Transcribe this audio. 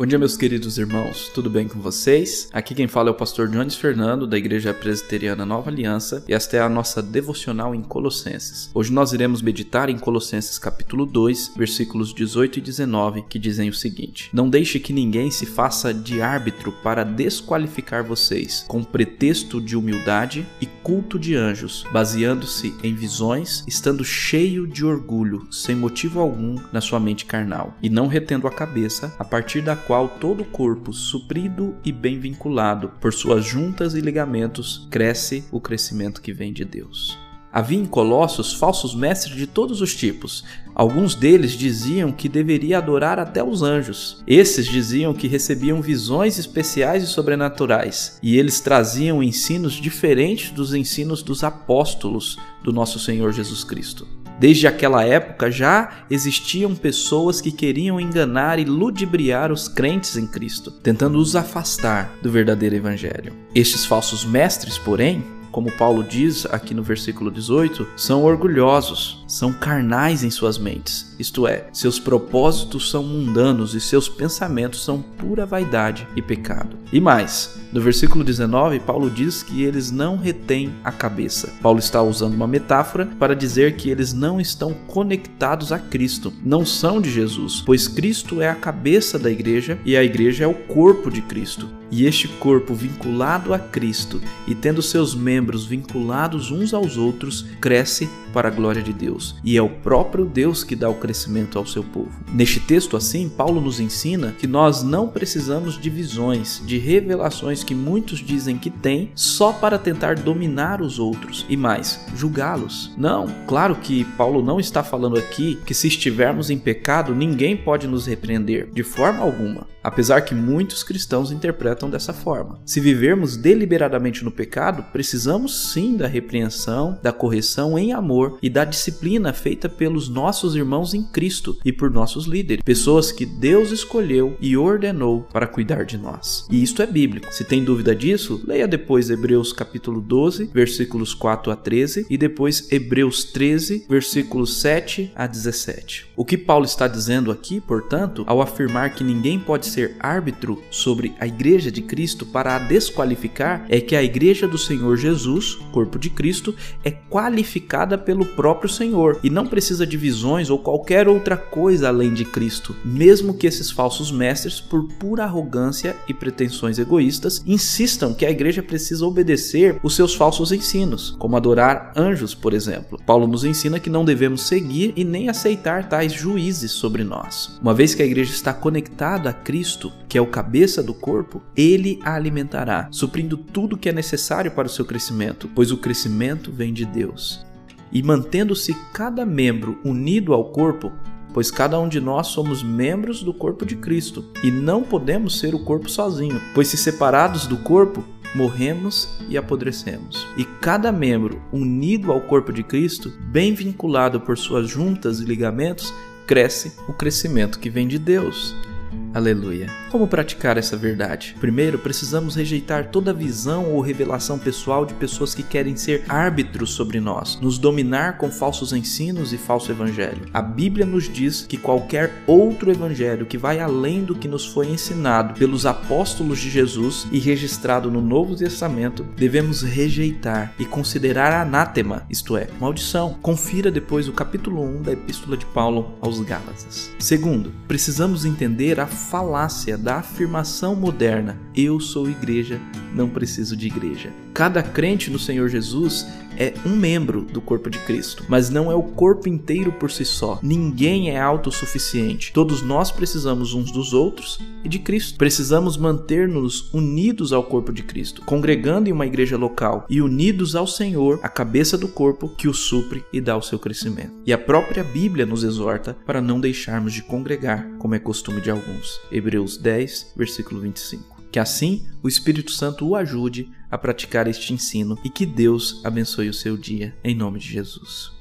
Bom dia, meus queridos irmãos, tudo bem com vocês? Aqui quem fala é o pastor Jones Fernando, da Igreja Presbiteriana Nova Aliança, e esta é a nossa devocional em Colossenses. Hoje nós iremos meditar em Colossenses capítulo 2, versículos 18 e 19, que dizem o seguinte: Não deixe que ninguém se faça de árbitro para desqualificar vocês, com pretexto de humildade e culto de anjos, baseando-se em visões, estando cheio de orgulho, sem motivo algum na sua mente carnal, e não retendo a cabeça, a partir da qual todo o corpo, suprido e bem vinculado por suas juntas e ligamentos, cresce o crescimento que vem de Deus. Havia em Colossos falsos mestres de todos os tipos. Alguns deles diziam que deveria adorar até os anjos. Esses diziam que recebiam visões especiais e sobrenaturais. E eles traziam ensinos diferentes dos ensinos dos apóstolos do nosso Senhor Jesus Cristo. Desde aquela época já existiam pessoas que queriam enganar e ludibriar os crentes em Cristo, tentando os afastar do verdadeiro evangelho. Estes falsos mestres, porém, como Paulo diz aqui no versículo 18, são orgulhosos, são carnais em suas mentes. Isto é, seus propósitos são mundanos e seus pensamentos são pura vaidade e pecado. E mais, no versículo 19, Paulo diz que eles não retêm a cabeça. Paulo está usando uma metáfora para dizer que eles não estão conectados a Cristo, não são de Jesus, pois Cristo é a cabeça da igreja e a igreja é o corpo de Cristo. E este corpo vinculado a Cristo e tendo seus membros vinculados uns aos outros, cresce para a glória de Deus. E é o próprio Deus que dá o crescimento ao seu povo. Neste texto, assim, Paulo nos ensina que nós não precisamos de visões, de revelações que muitos dizem que têm só para tentar dominar os outros e mais, julgá-los. Não, claro que Paulo não está falando aqui que se estivermos em pecado, ninguém pode nos repreender, de forma alguma apesar que muitos cristãos interpretam dessa forma. Se vivermos deliberadamente no pecado, precisamos sim da repreensão, da correção em amor e da disciplina feita pelos nossos irmãos em Cristo e por nossos líderes, pessoas que Deus escolheu e ordenou para cuidar de nós. E isto é bíblico. Se tem dúvida disso, leia depois Hebreus capítulo 12, versículos 4 a 13 e depois Hebreus 13, versículos 7 a 17. O que Paulo está dizendo aqui, portanto, ao afirmar que ninguém pode ser árbitro sobre a igreja de Cristo para a desqualificar é que a igreja do Senhor Jesus, corpo de Cristo, é qualificada pelo próprio Senhor e não precisa de visões ou qualquer outra coisa além de Cristo, mesmo que esses falsos mestres, por pura arrogância e pretensões egoístas, insistam que a igreja precisa obedecer os seus falsos ensinos, como adorar anjos, por exemplo. Paulo nos ensina que não devemos seguir e nem aceitar tais juízes sobre nós. Uma vez que a igreja está conectada a Cristo, Cristo, que é o cabeça do corpo, ele a alimentará, suprindo tudo que é necessário para o seu crescimento, pois o crescimento vem de Deus. E mantendo-se cada membro unido ao corpo, pois cada um de nós somos membros do corpo de Cristo e não podemos ser o corpo sozinho, pois se separados do corpo, morremos e apodrecemos. E cada membro unido ao corpo de Cristo, bem vinculado por suas juntas e ligamentos, cresce o crescimento que vem de Deus. Aleluia. Como praticar essa verdade? Primeiro, precisamos rejeitar toda visão ou revelação pessoal de pessoas que querem ser árbitros sobre nós, nos dominar com falsos ensinos e falso evangelho. A Bíblia nos diz que qualquer outro evangelho que vai além do que nos foi ensinado pelos apóstolos de Jesus e registrado no Novo Testamento, devemos rejeitar e considerar anátema, isto é, maldição. Confira depois o capítulo 1 da Epístola de Paulo aos Gálatas. Segundo, precisamos entender a falácia da afirmação moderna: eu sou igreja, não preciso de igreja. Cada crente no Senhor Jesus é um membro do corpo de Cristo, mas não é o corpo inteiro por si só. Ninguém é autossuficiente. Todos nós precisamos uns dos outros e de Cristo. Precisamos manter-nos unidos ao corpo de Cristo, congregando em uma igreja local e unidos ao Senhor, a cabeça do corpo que o supre e dá o seu crescimento. E a própria Bíblia nos exorta para não deixarmos de congregar, como é costume de alguns. Hebreus 10, versículo 25. Que assim o Espírito Santo o ajude a praticar este ensino e que Deus abençoe o seu dia, em nome de Jesus.